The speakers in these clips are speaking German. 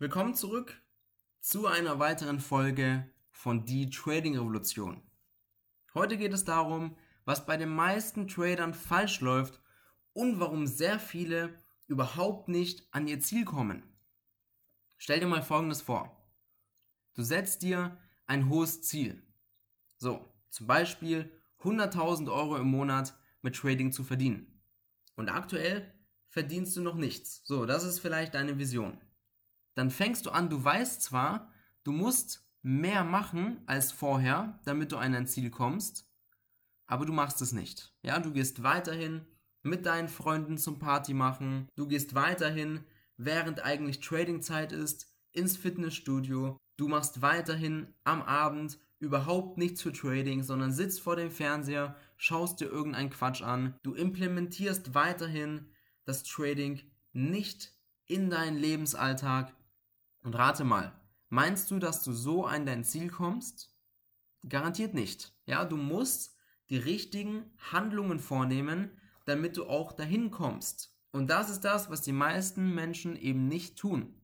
Willkommen zurück zu einer weiteren Folge von Die Trading Revolution. Heute geht es darum, was bei den meisten Tradern falsch läuft und warum sehr viele überhaupt nicht an ihr Ziel kommen. Stell dir mal Folgendes vor. Du setzt dir ein hohes Ziel. So, zum Beispiel 100.000 Euro im Monat mit Trading zu verdienen. Und aktuell verdienst du noch nichts. So, das ist vielleicht deine Vision dann fängst du an, du weißt zwar, du musst mehr machen als vorher, damit du an ein Ziel kommst, aber du machst es nicht. Ja, du gehst weiterhin mit deinen Freunden zum Party machen, du gehst weiterhin, während eigentlich Trading-Zeit ist, ins Fitnessstudio, du machst weiterhin am Abend überhaupt nichts für Trading, sondern sitzt vor dem Fernseher, schaust dir irgendeinen Quatsch an, du implementierst weiterhin das Trading nicht in deinen Lebensalltag, und rate mal, meinst du, dass du so an dein Ziel kommst? Garantiert nicht. Ja, du musst die richtigen Handlungen vornehmen, damit du auch dahin kommst. Und das ist das, was die meisten Menschen eben nicht tun.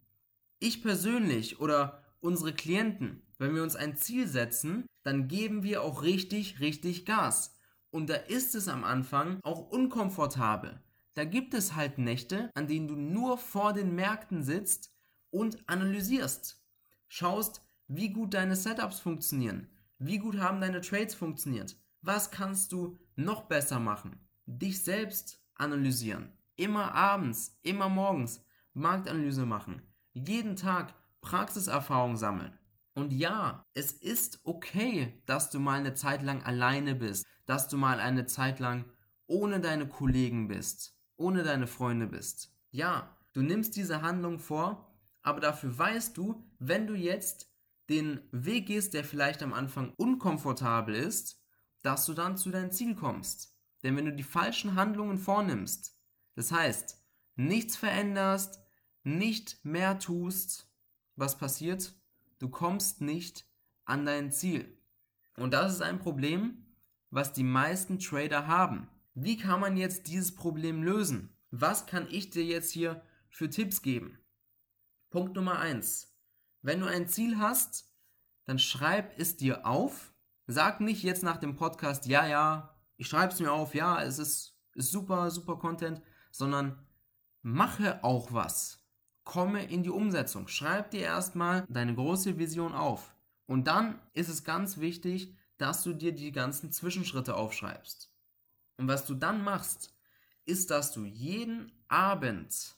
Ich persönlich oder unsere Klienten, wenn wir uns ein Ziel setzen, dann geben wir auch richtig, richtig Gas. Und da ist es am Anfang auch unkomfortabel. Da gibt es halt Nächte, an denen du nur vor den Märkten sitzt und analysierst. Schaust, wie gut deine Setups funktionieren, wie gut haben deine Trades funktioniert, was kannst du noch besser machen, dich selbst analysieren, immer abends, immer morgens Marktanalyse machen, jeden Tag Praxiserfahrung sammeln. Und ja, es ist okay, dass du mal eine Zeit lang alleine bist, dass du mal eine Zeit lang ohne deine Kollegen bist, ohne deine Freunde bist. Ja, du nimmst diese Handlung vor aber dafür weißt du, wenn du jetzt den Weg gehst, der vielleicht am Anfang unkomfortabel ist, dass du dann zu deinem Ziel kommst. Denn wenn du die falschen Handlungen vornimmst, das heißt, nichts veränderst, nicht mehr tust, was passiert? Du kommst nicht an dein Ziel. Und das ist ein Problem, was die meisten Trader haben. Wie kann man jetzt dieses Problem lösen? Was kann ich dir jetzt hier für Tipps geben? Punkt Nummer eins: Wenn du ein Ziel hast, dann schreib es dir auf. Sag nicht jetzt nach dem Podcast, ja, ja, ich schreibe es mir auf, ja, es ist, ist super, super Content, sondern mache auch was. Komme in die Umsetzung. Schreib dir erstmal deine große Vision auf. Und dann ist es ganz wichtig, dass du dir die ganzen Zwischenschritte aufschreibst. Und was du dann machst, ist, dass du jeden Abend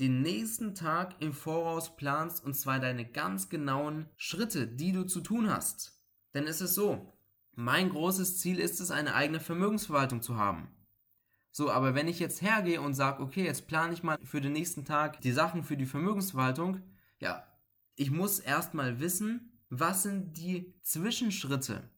den nächsten Tag im Voraus planst und zwar deine ganz genauen Schritte, die du zu tun hast. Denn es ist so, mein großes Ziel ist es, eine eigene Vermögensverwaltung zu haben. So, aber wenn ich jetzt hergehe und sage, okay, jetzt plane ich mal für den nächsten Tag die Sachen für die Vermögensverwaltung, ja, ich muss erstmal wissen, was sind die Zwischenschritte?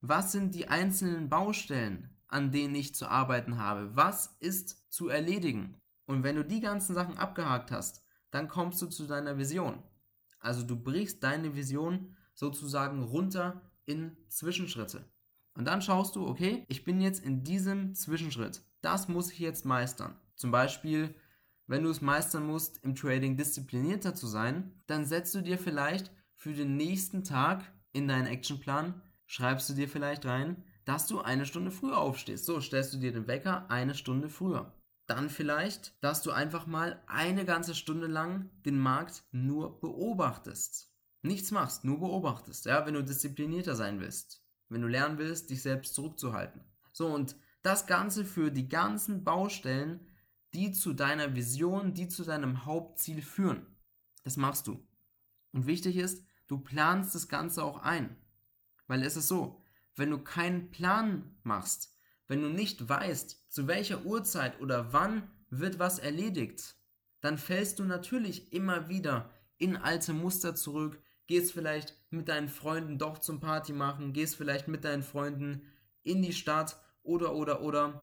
Was sind die einzelnen Baustellen, an denen ich zu arbeiten habe? Was ist zu erledigen? Und wenn du die ganzen Sachen abgehakt hast, dann kommst du zu deiner Vision. Also du brichst deine Vision sozusagen runter in Zwischenschritte. Und dann schaust du, okay, ich bin jetzt in diesem Zwischenschritt. Das muss ich jetzt meistern. Zum Beispiel, wenn du es meistern musst, im Trading disziplinierter zu sein, dann setzt du dir vielleicht für den nächsten Tag in deinen Actionplan, schreibst du dir vielleicht rein, dass du eine Stunde früher aufstehst. So stellst du dir den Wecker eine Stunde früher dann vielleicht, dass du einfach mal eine ganze Stunde lang den Markt nur beobachtest. Nichts machst, nur beobachtest, ja, wenn du disziplinierter sein willst. Wenn du lernen willst, dich selbst zurückzuhalten. So, und das Ganze für die ganzen Baustellen, die zu deiner Vision, die zu deinem Hauptziel führen. Das machst du. Und wichtig ist, du planst das Ganze auch ein. Weil es ist so, wenn du keinen Plan machst, wenn du nicht weißt, zu welcher Uhrzeit oder wann wird was erledigt, dann fällst du natürlich immer wieder in alte Muster zurück, gehst vielleicht mit deinen Freunden doch zum Party machen, gehst vielleicht mit deinen Freunden in die Stadt oder oder oder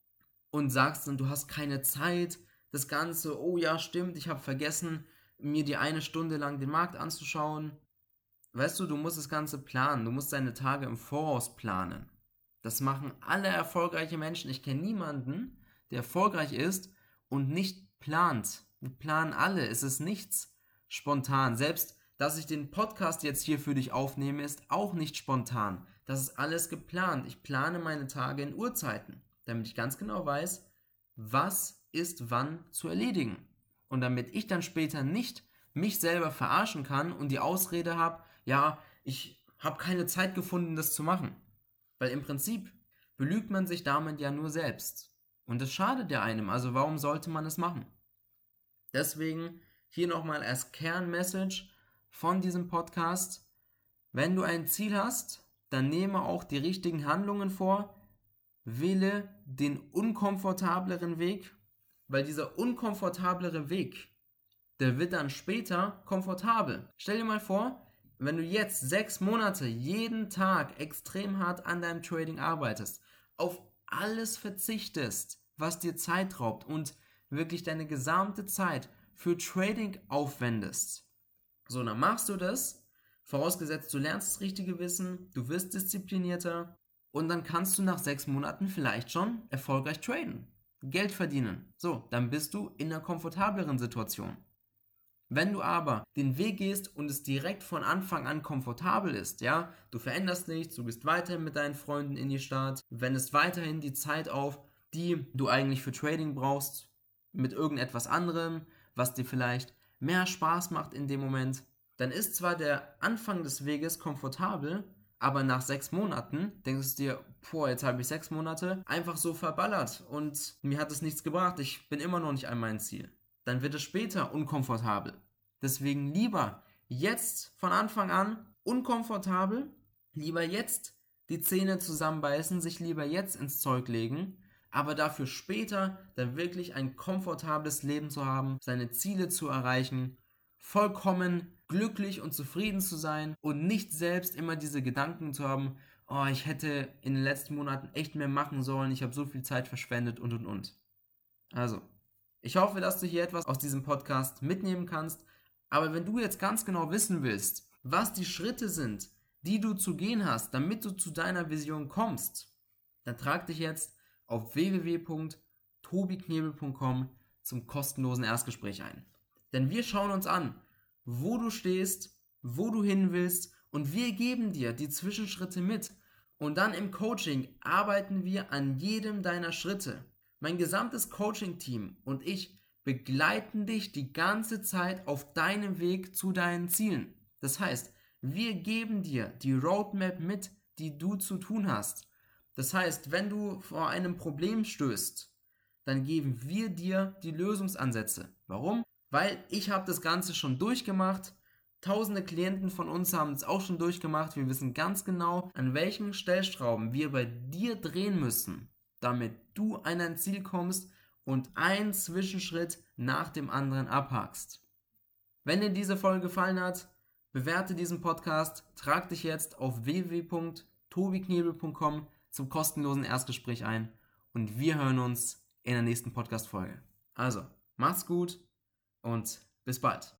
und sagst dann, du hast keine Zeit, das Ganze, oh ja, stimmt, ich habe vergessen, mir die eine Stunde lang den Markt anzuschauen. Weißt du, du musst das Ganze planen, du musst deine Tage im Voraus planen. Das machen alle erfolgreiche Menschen. Ich kenne niemanden, der erfolgreich ist und nicht plant. Wir planen alle. Es ist nichts spontan. Selbst, dass ich den Podcast jetzt hier für dich aufnehme, ist auch nicht spontan. Das ist alles geplant. Ich plane meine Tage in Uhrzeiten, damit ich ganz genau weiß, was ist wann zu erledigen. Und damit ich dann später nicht mich selber verarschen kann und die Ausrede habe, ja, ich habe keine Zeit gefunden, das zu machen. Weil im Prinzip belügt man sich damit ja nur selbst. Und es schadet ja einem, also warum sollte man es machen? Deswegen hier nochmal als Kernmessage von diesem Podcast, wenn du ein Ziel hast, dann nehme auch die richtigen Handlungen vor, wähle den unkomfortableren Weg, weil dieser unkomfortablere Weg, der wird dann später komfortabel. Stell dir mal vor, wenn du jetzt sechs Monate jeden Tag extrem hart an deinem Trading arbeitest, auf alles verzichtest, was dir Zeit raubt und wirklich deine gesamte Zeit für Trading aufwendest. So, dann machst du das, vorausgesetzt du lernst das richtige Wissen, du wirst disziplinierter und dann kannst du nach sechs Monaten vielleicht schon erfolgreich traden, Geld verdienen. So, dann bist du in einer komfortableren Situation. Wenn du aber den Weg gehst und es direkt von Anfang an komfortabel ist, ja, du veränderst nichts, du gehst weiterhin mit deinen Freunden in die Stadt, wendest weiterhin die Zeit auf, die du eigentlich für Trading brauchst, mit irgendetwas anderem, was dir vielleicht mehr Spaß macht in dem Moment, dann ist zwar der Anfang des Weges komfortabel, aber nach sechs Monaten denkst du dir, boah, jetzt habe ich sechs Monate einfach so verballert und mir hat es nichts gebracht, ich bin immer noch nicht an meinem Ziel dann wird es später unkomfortabel. Deswegen lieber jetzt von Anfang an unkomfortabel, lieber jetzt die Zähne zusammenbeißen, sich lieber jetzt ins Zeug legen, aber dafür später dann wirklich ein komfortables Leben zu haben, seine Ziele zu erreichen, vollkommen glücklich und zufrieden zu sein und nicht selbst immer diese Gedanken zu haben, oh, ich hätte in den letzten Monaten echt mehr machen sollen, ich habe so viel Zeit verschwendet und und und. Also, ich hoffe, dass du hier etwas aus diesem Podcast mitnehmen kannst. Aber wenn du jetzt ganz genau wissen willst, was die Schritte sind, die du zu gehen hast, damit du zu deiner Vision kommst, dann trag dich jetzt auf www.tobiknebel.com zum kostenlosen Erstgespräch ein. Denn wir schauen uns an, wo du stehst, wo du hin willst und wir geben dir die Zwischenschritte mit. Und dann im Coaching arbeiten wir an jedem deiner Schritte. Mein gesamtes Coaching-Team und ich begleiten dich die ganze Zeit auf deinem Weg zu deinen Zielen. Das heißt, wir geben dir die Roadmap mit, die du zu tun hast. Das heißt, wenn du vor einem Problem stößt, dann geben wir dir die Lösungsansätze. Warum? Weil ich habe das Ganze schon durchgemacht. Tausende Klienten von uns haben es auch schon durchgemacht. Wir wissen ganz genau, an welchen Stellschrauben wir bei dir drehen müssen, damit du an dein Ziel kommst und einen Zwischenschritt nach dem anderen abhakst. Wenn dir diese Folge gefallen hat, bewerte diesen Podcast, trag dich jetzt auf www.tobiknebel.com zum kostenlosen Erstgespräch ein und wir hören uns in der nächsten Podcast-Folge. Also, mach's gut und bis bald.